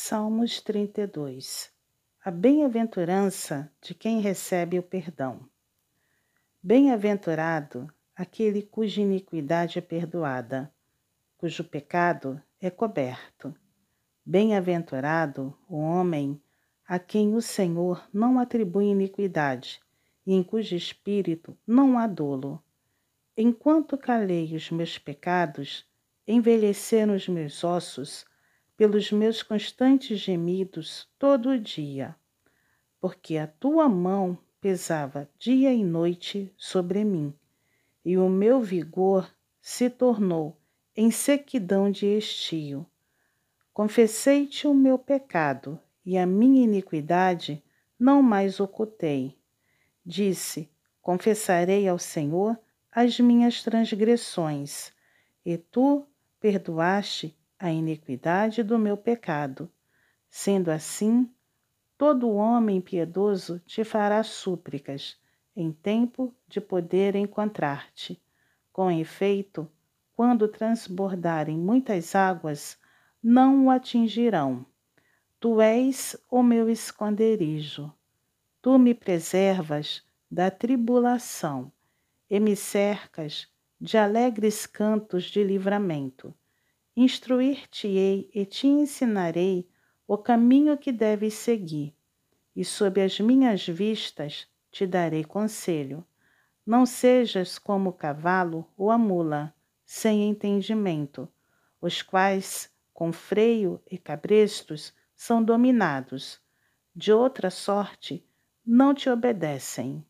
Salmos 32 A bem-aventurança de quem recebe o perdão. Bem-aventurado aquele cuja iniquidade é perdoada, cujo pecado é coberto. Bem-aventurado o homem a quem o Senhor não atribui iniquidade e em cujo espírito não há dolo. Enquanto calei os meus pecados, envelheceram os meus ossos, pelos meus constantes gemidos todo o dia, porque a tua mão pesava dia e noite sobre mim, e o meu vigor se tornou em sequidão de estio. Confessei-te o meu pecado, e a minha iniquidade não mais ocultei. Disse: Confessarei ao Senhor as minhas transgressões, e tu perdoaste a iniquidade do meu pecado. Sendo assim, todo homem piedoso te fará súplicas, em tempo de poder encontrar-te. Com efeito, quando transbordarem muitas águas, não o atingirão. Tu és o meu esconderijo. Tu me preservas da tribulação e me cercas de alegres cantos de livramento. Instruir-te-ei e te ensinarei o caminho que deves seguir, e sob as minhas vistas te darei conselho. Não sejas como o cavalo ou a mula, sem entendimento, os quais, com freio e cabrestos, são dominados. De outra sorte, não te obedecem.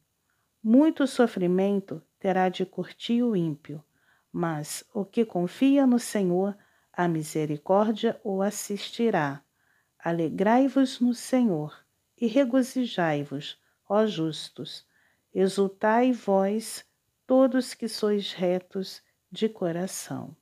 Muito sofrimento terá de curtir o ímpio, mas o que confia no Senhor a misericórdia o assistirá. Alegrai-vos no Senhor e regozijai-vos, ó justos. Exultai vós, todos que sois retos de coração.